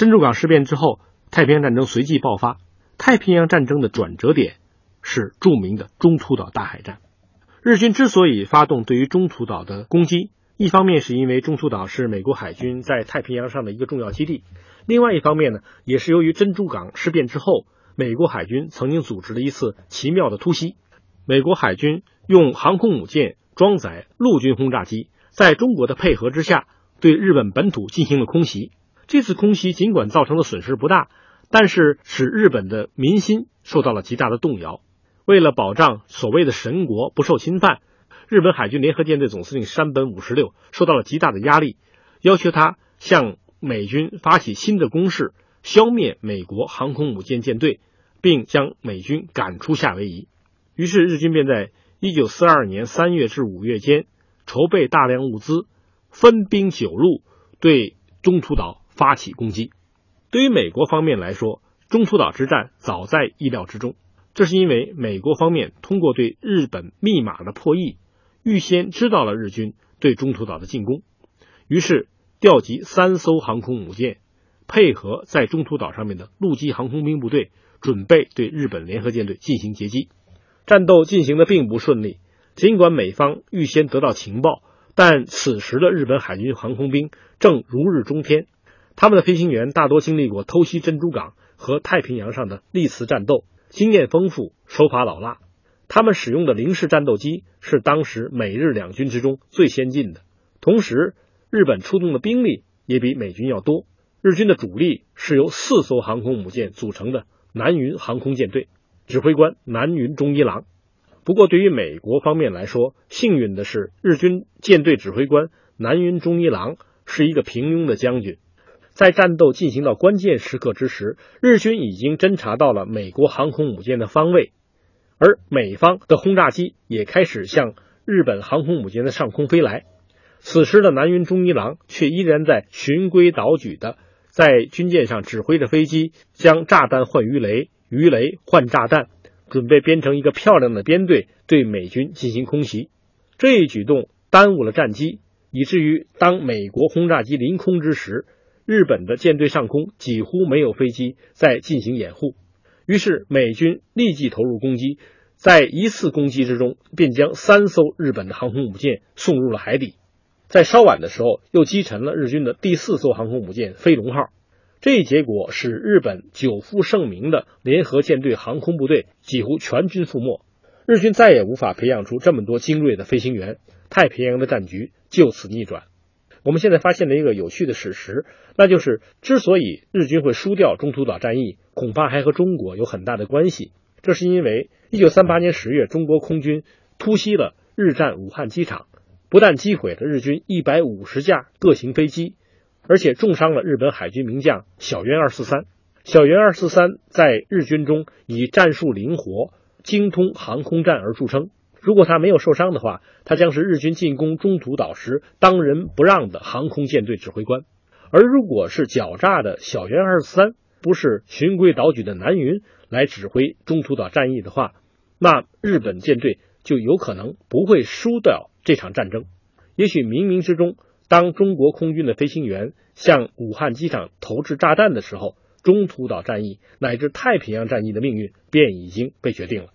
珍珠港事变之后，太平洋战争随即爆发。太平洋战争的转折点是著名的中途岛大海战。日军之所以发动对于中途岛的攻击，一方面是因为中途岛是美国海军在太平洋上的一个重要基地，另外一方面呢，也是由于珍珠港事变之后，美国海军曾经组织了一次奇妙的突袭。美国海军用航空母舰装载陆军轰炸机，在中国的配合之下，对日本本土进行了空袭。这次空袭尽管造成的损失不大。但是使日本的民心受到了极大的动摇。为了保障所谓的神国不受侵犯，日本海军联合舰队总司令山本五十六受到了极大的压力，要求他向美军发起新的攻势，消灭美国航空母舰舰队，并将美军赶出夏威夷。于是日军便在一九四二年三月至五月间筹备大量物资，分兵九路对中途岛发起攻击。对于美国方面来说，中途岛之战早在意料之中。这是因为美国方面通过对日本密码的破译，预先知道了日军对中途岛的进攻，于是调集三艘航空母舰，配合在中途岛上面的陆基航空兵部队，准备对日本联合舰队进行截击。战斗进行的并不顺利，尽管美方预先得到情报，但此时的日本海军航空兵正如日中天。他们的飞行员大多经历过偷袭珍珠港和太平洋上的历次战斗，经验丰富，手法老辣。他们使用的零式战斗机是当时美日两军之中最先进的。同时，日本出动的兵力也比美军要多。日军的主力是由四艘航空母舰组成的南云航空舰队，指挥官南云忠一郎。不过，对于美国方面来说，幸运的是，日军舰队指挥官南云忠一郎是一个平庸的将军。在战斗进行到关键时刻之时，日军已经侦察到了美国航空母舰的方位，而美方的轰炸机也开始向日本航空母舰的上空飞来。此时的南云忠一郎却依然在循规蹈矩的在军舰上指挥着飞机，将炸弹换鱼雷，鱼雷换炸弹，准备编成一个漂亮的编队对美军进行空袭。这一举动耽误了战机，以至于当美国轰炸机临空之时。日本的舰队上空几乎没有飞机在进行掩护，于是美军立即投入攻击，在一次攻击之中便将三艘日本的航空母舰送入了海底，在稍晚的时候又击沉了日军的第四艘航空母舰飞龙号。这一结果使日本久负盛名的联合舰队航空部队几乎全军覆没，日军再也无法培养出这么多精锐的飞行员，太平洋的战局就此逆转。我们现在发现了一个有趣的事实，那就是之所以日军会输掉中途岛战役，恐怕还和中国有很大的关系。这是因为1938年10月，中国空军突袭了日战武汉机场，不但击毁了日军150架各型飞机，而且重伤了日本海军名将小渊243。小渊243在日军中以战术灵活、精通航空战而著称。如果他没有受伤的话，他将是日军进攻中途岛时当仁不让的航空舰队指挥官；而如果是狡诈的小渊二四三，不是循规蹈矩的南云来指挥中途岛战役的话，那日本舰队就有可能不会输掉这场战争。也许冥冥之中，当中国空军的飞行员向武汉机场投掷炸弹的时候，中途岛战役乃至太平洋战役的命运便已经被决定了。